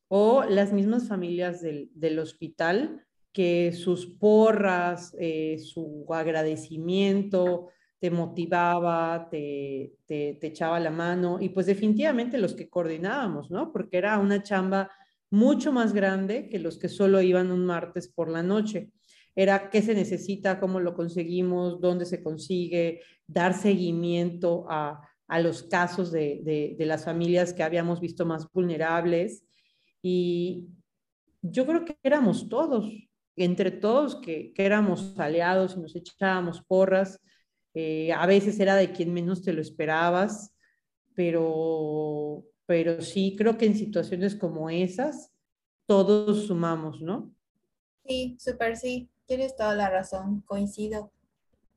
Speaker 2: o las mismas familias del, del hospital que sus porras, eh, su agradecimiento te motivaba, te, te, echaba la mano y pues definitivamente los que coordinábamos, ¿no? Porque era una chamba mucho más grande que los que solo iban un martes por la noche. Era qué se necesita, cómo lo conseguimos, dónde se consigue, dar seguimiento a, a los casos de, las familias que habíamos visto más vulnerables. Y yo creo que éramos todos, entre todos, que, éramos aliados y nos echábamos porras. Eh, a veces era de quien menos te lo esperabas, pero, pero sí creo que en situaciones como esas todos sumamos, ¿no?
Speaker 1: Sí, súper sí, tienes toda la razón, coincido.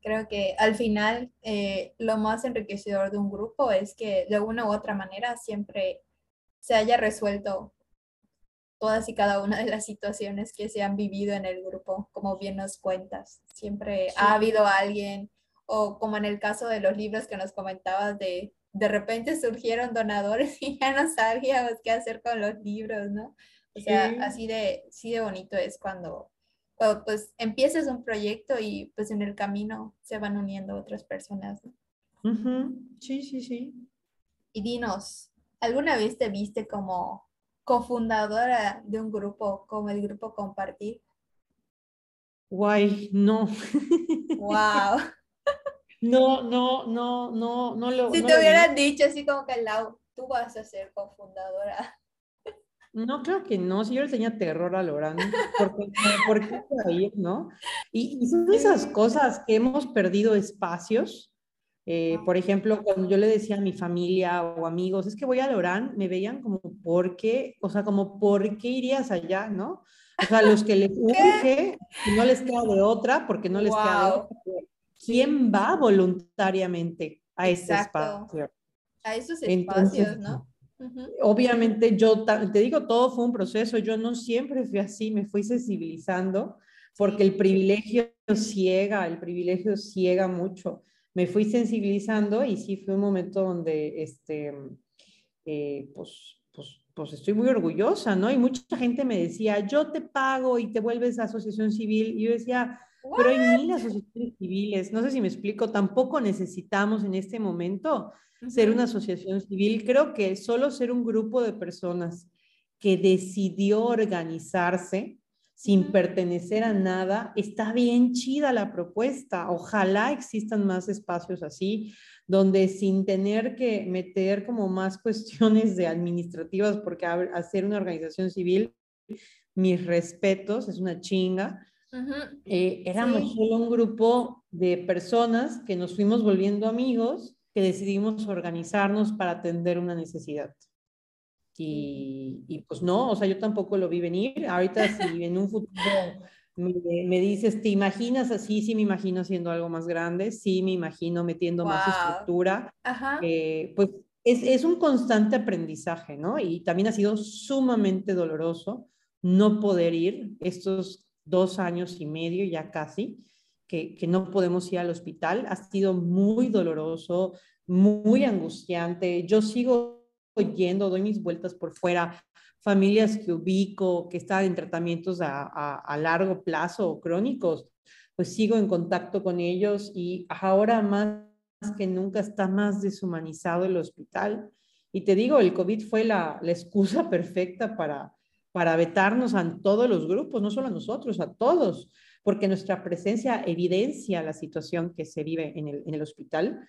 Speaker 1: Creo que al final eh, lo más enriquecedor de un grupo es que de una u otra manera siempre se haya resuelto todas y cada una de las situaciones que se han vivido en el grupo, como bien nos cuentas. Siempre ha habido alguien, o como en el caso de los libros que nos comentabas, de de repente surgieron donadores [LAUGHS] y ya no sabíamos qué hacer con los libros, ¿no? O sea, así de, así de bonito es cuando pues empiezas un proyecto y pues en el camino se van uniendo otras personas.
Speaker 2: Sí, sí, sí.
Speaker 1: Y dinos, ¿alguna vez te viste como cofundadora de un grupo como el grupo Compartir?
Speaker 2: Guay, no.
Speaker 1: Wow. [LAUGHS]
Speaker 2: No, no, no, no, no lo.
Speaker 1: Si te hubieran dicho así como que Lau, tú vas a ser cofundadora
Speaker 2: no, creo que no. Si yo le tenía terror a Lorán, porque, porque ahí, ¿no? Y, son esas cosas que hemos perdido espacios. Eh, por ejemplo, cuando yo le decía a mi familia o amigos, es que voy a Lorán, me veían como, ¿por qué? O sea, como, ¿por qué irías allá, no? O sea, los que les [LAUGHS] urge, no les queda de otra, porque no les queda de otra. ¿Quién va voluntariamente a ese espacio?
Speaker 1: A esos espacios, ¿no?
Speaker 2: Obviamente yo, te digo, todo fue un proceso, yo no siempre fui así, me fui sensibilizando porque el privilegio ciega, el privilegio ciega mucho. Me fui sensibilizando y sí fue un momento donde, este, eh, pues, pues, pues estoy muy orgullosa, ¿no? Y mucha gente me decía, yo te pago y te vuelves asociación civil. Y yo decía, pero hay mil asociaciones civiles, no sé si me explico, tampoco necesitamos en este momento ser una asociación civil. Creo que solo ser un grupo de personas que decidió organizarse sin pertenecer a nada, está bien chida la propuesta. Ojalá existan más espacios así, donde sin tener que meter como más [LAUGHS] cuestiones de administrativas, porque hacer una organización civil, mis respetos, es una chinga. Eh, éramos solo un grupo de personas que nos fuimos volviendo amigos que decidimos organizarnos para atender una necesidad. Y, y, pues no, o sea, yo tampoco lo vi venir. Ahorita si en un futuro me, dices, ¿te imaginas así? Sí me imagino haciendo algo más grande, sí me imagino metiendo más estructura. Eh, pues es, es, un constante aprendizaje, ¿no? Y también ha sido sumamente doloroso no poder ir estos dos años y medio ya casi que, no podemos ir al hospital. Ha sido muy doloroso, muy angustiante. Yo sigo yendo, doy mis vueltas por fuera, familias que ubico, que están en tratamientos a, a, largo plazo crónicos, pues sigo en contacto con ellos y ahora más que nunca está más deshumanizado el hospital. Y te digo, el COVID fue la, la excusa [LAUGHS] perfecta para, para vetarnos a todos los grupos, no solo a nosotros, a todos porque nuestra presencia evidencia la situación que se vive en el, hospital.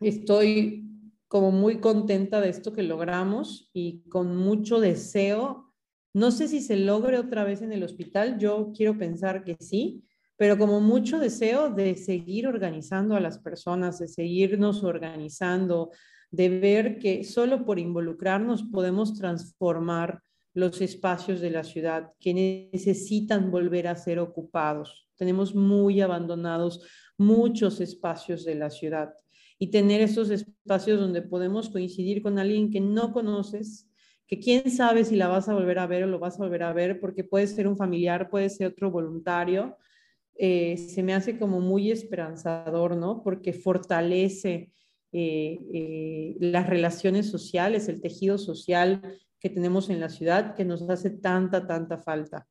Speaker 2: Estoy como muy contenta de esto que logramos y con mucho deseo. No sé si se logre otra vez en el hospital, yo quiero pensar que sí, pero como mucho deseo de seguir organizando a las personas, de seguirnos organizando, de ver que solo por involucrarnos podemos transformar los espacios de la ciudad que necesitan volver a ser ocupados. Tenemos muy abandonados muchos espacios de la ciudad y tener esos espacios donde podemos coincidir con alguien que no conoces, que quién sabe si la vas a volver a ver o lo vas a volver a ver, porque puede ser un familiar, puede ser otro voluntario, eh, se me hace como muy esperanzador, ¿no? Porque fortalece eh, eh, las relaciones sociales, el tejido social que tenemos en la ciudad, que nos hace tanta, tanta falta.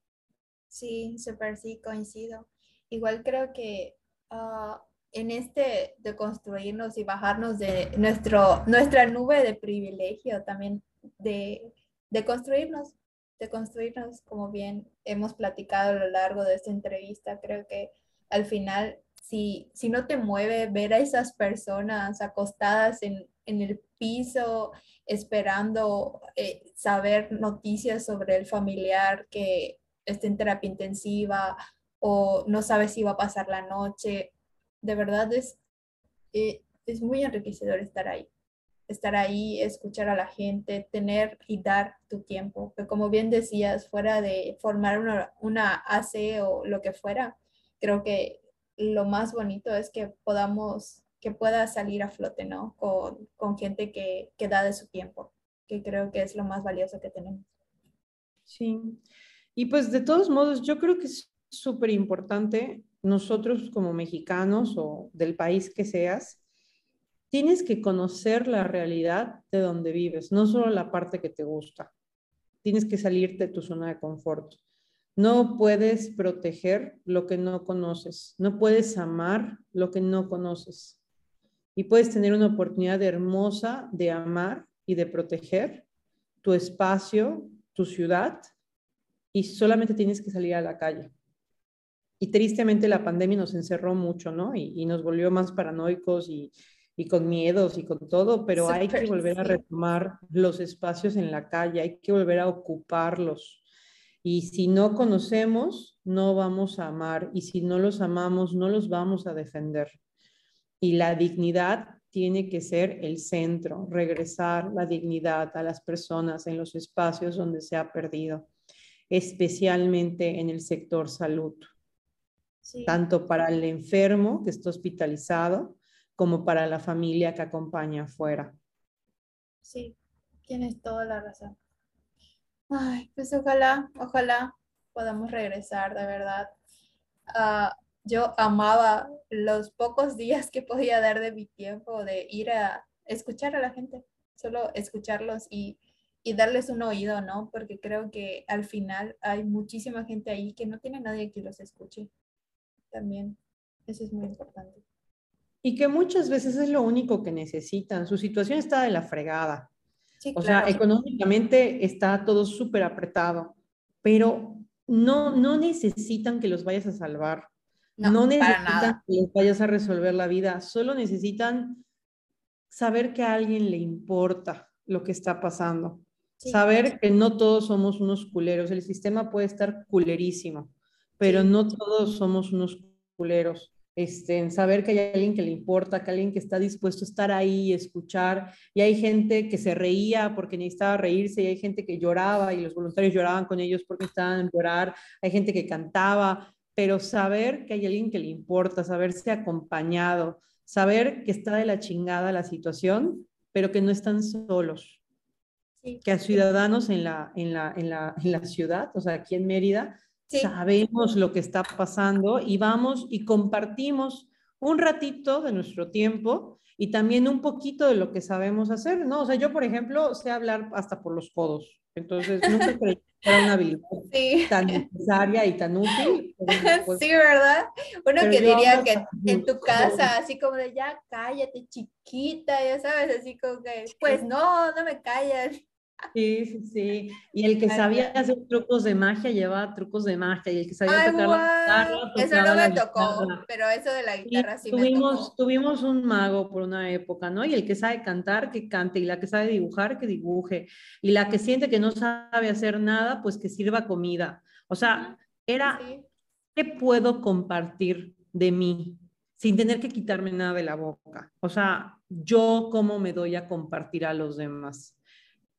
Speaker 1: Sí, súper sí, coincido. Igual creo que ah, en este de construirnos y bajarnos de nuestro, nuestra nube de privilegio también, de, de construirnos, de construirnos, como bien hemos platicado a lo largo de esta entrevista, creo que al final, si, si no te mueve ver a esas personas acostadas en, en el piso, esperando eh, saber noticias sobre el familiar que está en terapia intensiva o no sabe si va a pasar la noche, de verdad es, eh, es muy enriquecedor estar ahí estar ahí, escuchar a la gente, tener y dar tu tiempo. Que como bien decías, fuera de formar una, una AC o lo que fuera, creo que lo más bonito es que podamos, que pueda salir a flote, ¿no? Con, gente que, que da de su tiempo, que creo que es lo más valioso que tenemos.
Speaker 2: Sí. Y pues de todos modos, yo creo que es súper importante nosotros como mexicanos o del país que seas, tienes que conocer la realidad de donde vives, no solo la parte que te gusta. Tienes que salirte de tu zona de confort. No puedes proteger lo que no conoces. No puedes amar lo que no conoces. Y puedes tener una oportunidad hermosa de amar y de proteger tu espacio, tu ciudad, y solamente tienes que salir a la calle. Y tristemente la pandemia nos encerró mucho, ¿no? Y, y nos volvió más paranoicos y, y con miedos y con todo, pero hay que volver a retomar los espacios en la calle, hay que volver a ocuparlos. Y si no conocemos, no vamos a amar. Y si no los amamos, no los vamos a defender. Y la dignidad tiene que ser el centro, regresar la dignidad a las personas en los espacios donde se ha perdido, especialmente en el sector salud. Tanto para el enfermo que está hospitalizado, como para la familia que acompaña afuera.
Speaker 1: Sí, tienes toda la razón. Ay, pues ojalá, ojalá podamos regresar, de verdad. Ah, yo amaba los pocos días que podía dar de mi tiempo de ir a escuchar a la gente, solo escucharlos y, y darles un oído, ¿no? Porque creo que al final hay muchísima gente ahí que no tiene nadie que los escuche. También, eso es muy importante
Speaker 2: y que muchas veces es lo único que necesitan. Su situación está de la fregada. o sea, económicamente está todo súper apretado, pero no, no necesitan que los vayas a salvar. No, necesitan que les vayas a resolver la vida. Solo necesitan saber que a alguien le importa lo que está pasando. saber que no todos somos unos culeros. El sistema puede estar culerísimo, pero no todos somos unos culeros este, en saber que hay alguien que le importa, que hay alguien que está dispuesto a estar ahí y escuchar. Y hay gente que se reía porque necesitaba reírse, y hay gente que lloraba y los voluntarios lloraban con ellos porque estaban llorar. Hay gente que cantaba, pero saber que hay alguien que le importa, saberse acompañado, saber que está de la chingada la situación, pero que no están solos. Que a ciudadanos en la, en, la, en, la, en la ciudad, o sea, aquí en Mérida, sabemos lo que está pasando y vamos y compartimos un ratito de nuestro tiempo y también un poquito de lo que sabemos hacer, ¿no? O sea, yo, por ejemplo, sé hablar hasta por los codos, entonces nunca [LAUGHS] creí que era una habilidad tan necesaria y tan útil. [LAUGHS]
Speaker 1: Pues sí, ¿verdad? Uno que diría que en tu casa, así como de ya cállate, chiquita, ya sabes, así como que, pues no, no me callas.
Speaker 2: Sí, sí, sí. Y el que sabía hacer trucos de magia llevaba trucos de magia. Y el que sabía tocar la guitarra.
Speaker 1: Eso no me tocó, pero eso de la guitarra sí
Speaker 2: tuvimos,
Speaker 1: me tocó.
Speaker 2: Tuvimos un mago por una época, ¿no? Y el que sabe cantar, que cante. Y la que sabe dibujar, que dibuje. Y la que siente que no sabe hacer nada, pues que sirva comida. O sea, era, ¿qué puedo compartir de mí? sin tener que quitarme nada de la boca. O sea, yo cómo me doy a compartir a los demás.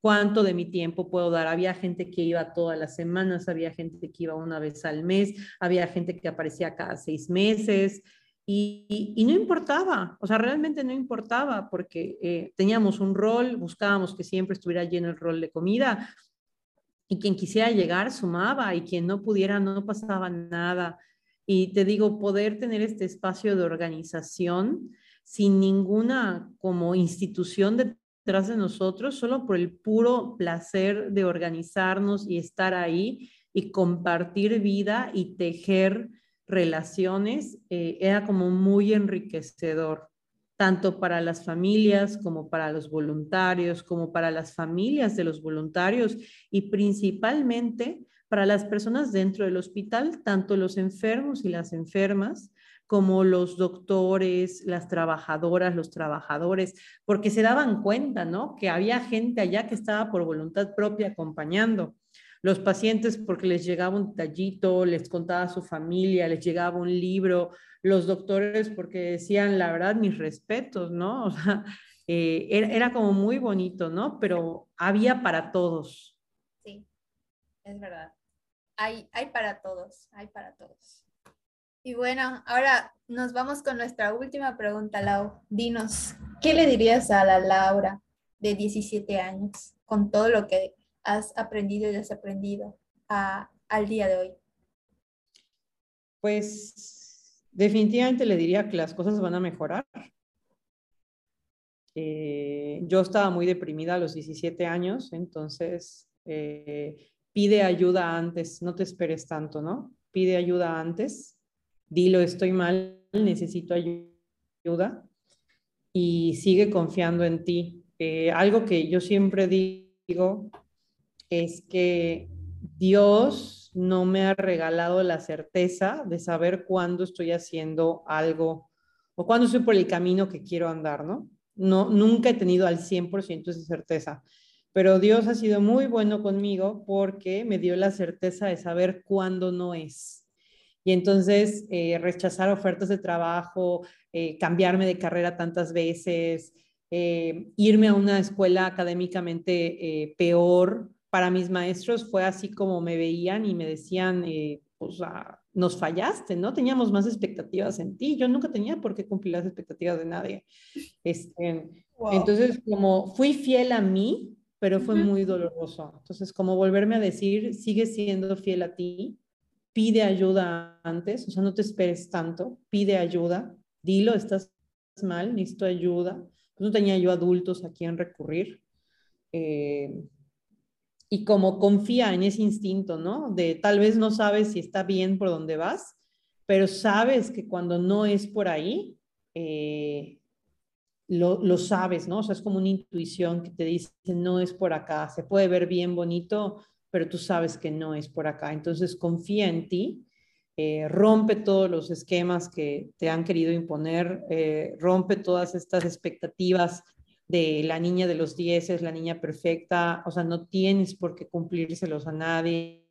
Speaker 2: ¿Cuánto de mi tiempo puedo dar? Había gente que iba todas las semanas, había gente que iba una vez al mes, había gente que aparecía cada seis meses y, no importaba, o sea, realmente no importaba porque eh, teníamos un rol, buscábamos que siempre estuviera lleno el rol de comida y quien quisiera llegar sumaba y quien no pudiera no pasaba nada. Y te digo, poder tener este espacio de organización sin ninguna como institución detrás de nosotros, solo por el puro placer de organizarnos y estar ahí y compartir vida y tejer relaciones, eh, era como muy enriquecedor, tanto para las familias como para los voluntarios, como para las familias de los voluntarios y principalmente para las personas dentro del hospital, tanto los enfermos y las enfermas, como los doctores, las trabajadoras, los trabajadores, porque se daban cuenta, ¿no? Que había gente allá que estaba por voluntad propia acompañando. Los pacientes porque les llegaba un tallito, les contaba a su familia, les llegaba un libro. Los doctores porque decían, la verdad, mis respetos, ¿no? [LAUGHS] O sea, eh, era, era como muy bonito, ¿no? Pero había para todos.
Speaker 1: Sí, es verdad. Hay, hay para todos, hay para todos. Y bueno, ahora nos vamos con nuestra última pregunta, Lau. Dinos, ¿qué le dirías a la Laura de 17 años con todo lo que has aprendido y desaprendido a, al día de hoy?
Speaker 2: Pues definitivamente le diría que las cosas van a mejorar. Eh, yo estaba muy deprimida a los 17 años, entonces eh, pide ayuda antes, no te esperes tanto, ¿no? Pide ayuda antes dilo, estoy mal, necesito ayuda y sigue confiando en ti. Eh, algo que yo siempre digo es que Dios no me ha regalado la certeza de saber cuándo estoy haciendo algo o cuándo estoy por el camino que quiero andar, ¿no? No, nunca he tenido al 100% esa certeza, pero Dios ha sido muy bueno conmigo porque me dio la certeza de saber cuándo no es. Y entonces eh, rechazar ofertas de trabajo, eh, cambiarme de carrera tantas veces, eh, irme a una escuela académicamente peor para mis maestros fue así como me veían y me decían, pues nos fallaste, ¿no? Teníamos más expectativas en ti. Yo nunca tenía por qué cumplir las expectativas de nadie. Este, entonces, como fui fiel a mí, pero fue muy doloroso. Entonces, como volverme a decir, sigue siendo fiel a ti, pide ayuda antes, o sea, no te esperes tanto, pide ayuda, dilo, estás mal, necesito ayuda. Pues no tenía yo adultos a quien recurrir. Eh, y como confía en ese instinto, ¿no? De tal vez no sabes si está bien por donde vas, pero sabes que cuando no es por ahí, eh, lo, lo, sabes, ¿no? O sea, es como una intuición que te dice, no es por acá, se puede ver bien bonito, pero tú sabes que no es por acá. Entonces confía en ti, eh, rompe todos los esquemas que te han querido imponer, eh, rompe todas estas expectativas de la niña de los dieces, la niña perfecta, o sea, no tienes por qué cumplírselos a nadie,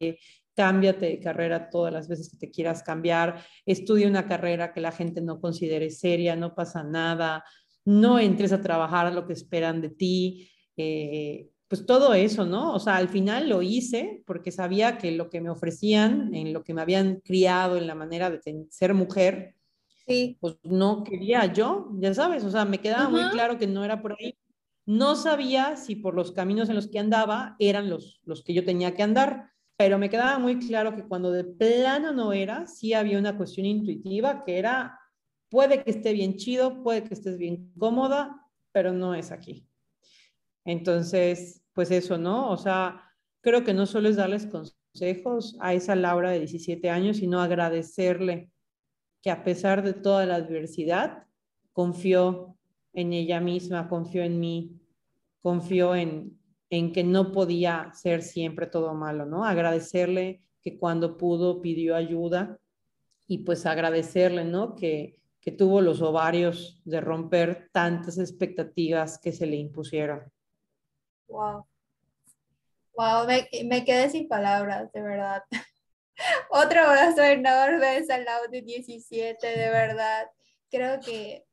Speaker 2: cámbiate de carrera todas las veces que te quieras cambiar, estudia una carrera que la gente no considere seria, no pasa nada, no entres a trabajar a lo que esperan de ti, eh, pues todo eso, ¿no? O sea, al final lo hice porque sabía que lo que me ofrecían, en lo que me habían criado, en la manera de ser mujer, sí. pues no quería yo, ya sabes, o sea, me quedaba muy claro que no era por ahí. No sabía si por los caminos en los que andaba eran los, los que yo tenía que andar, pero me quedaba muy claro que cuando de plano no era, sí había una cuestión intuitiva que era, puede que esté bien chido, puede que estés bien cómoda, pero no es aquí. Entonces, pues eso, ¿no? O sea, creo que no solo es darles consejos a esa Laura de 17 años, sino agradecerle que a pesar de toda la adversidad, confió en ella misma, confió en mí, confió en, en que no podía ser siempre todo malo, ¿no? Agradecerle que cuando pudo pidió ayuda y pues agradecerle, ¿no? Que, que tuvo los ovarios de romper tantas expectativas que se le impusieron.
Speaker 1: Wow. Wow, me, me quedé sin palabras, de verdad. [LAUGHS] Otro abrazo enorme al lado de 17, de verdad. creo que,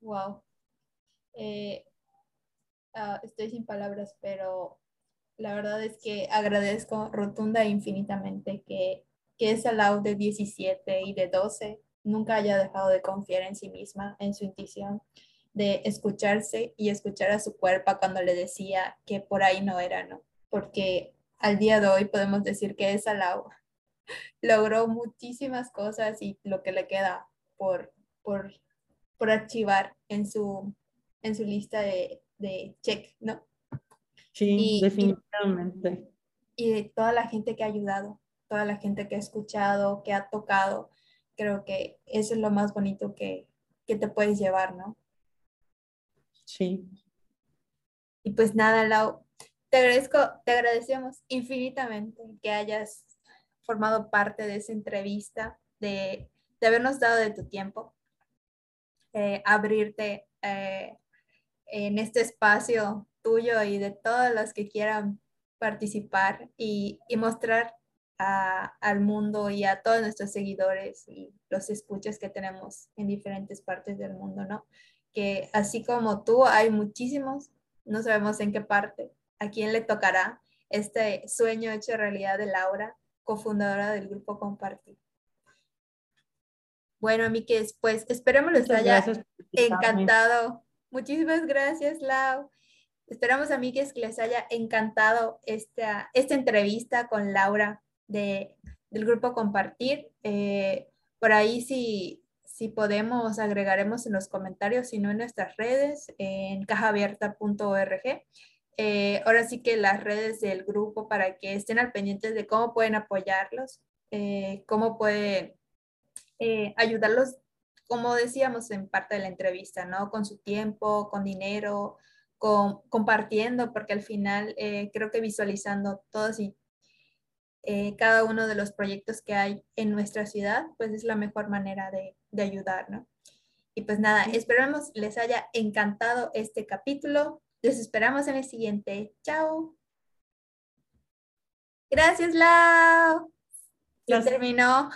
Speaker 1: wow, eh, ah, estoy sin palabras, pero la verdad es que agradezco rotunda e infinitamente que, que esa Lau de 17 y de 12 nunca haya dejado de confiar en sí misma, en su intuición, de escucharse y escuchar a su cuerpo cuando le decía que por ahí no era, ¿no? Porque al día de hoy podemos decir que esa Lau [LAUGHS] logró muchísimas cosas y lo que le queda por, por, por archivar en su, en su lista de, de check, ¿no?
Speaker 2: Sí, definitivamente.
Speaker 1: Y, de toda la gente que ha ayudado, toda la gente que ha escuchado, que ha tocado, creo que eso es lo más bonito que, que te puedes llevar, ¿no?
Speaker 2: Sí.
Speaker 1: Y pues nada, Lau, te agradezco, te agradecemos infinitamente que hayas formado parte de esa entrevista, de, habernos dado de tu tiempo, eh, abrirte eh, en este espacio tuyo y de todos los que quieran participar y, mostrar al mundo y a todos nuestros seguidores y los escuchas que tenemos en diferentes partes del mundo, ¿no? Que así como tú, hay muchísimos, no sabemos en qué parte, a quién le tocará este sueño hecho realidad de Laura, cofundadora del grupo Compartir. Bueno, Amigues, pues esperemos les haya encantado. Muchísimas gracias, Lau. Esperamos, amigues, que les haya encantado esta, esta entrevista con Laura de, del grupo Compartir. Eh, por ahí, si, si podemos, agregaremos en los comentarios, si no en nuestras redes, en cajaabierta.org. Eh, ahora sí que las redes del grupo para que estén al pendiente de cómo pueden apoyarlos, eh, cómo pueden ayudarlos, como decíamos en parte de la entrevista, ¿no? Con su tiempo, con dinero, compartiendo, porque al final eh, creo que visualizando todos y eh, cada uno de los proyectos que hay en nuestra ciudad, pues es la mejor manera de, de ayudar, ¿no? Y pues nada, esperamos les haya encantado este capítulo. Los esperamos en el siguiente. Chao. Gracias, Lau. Terminó.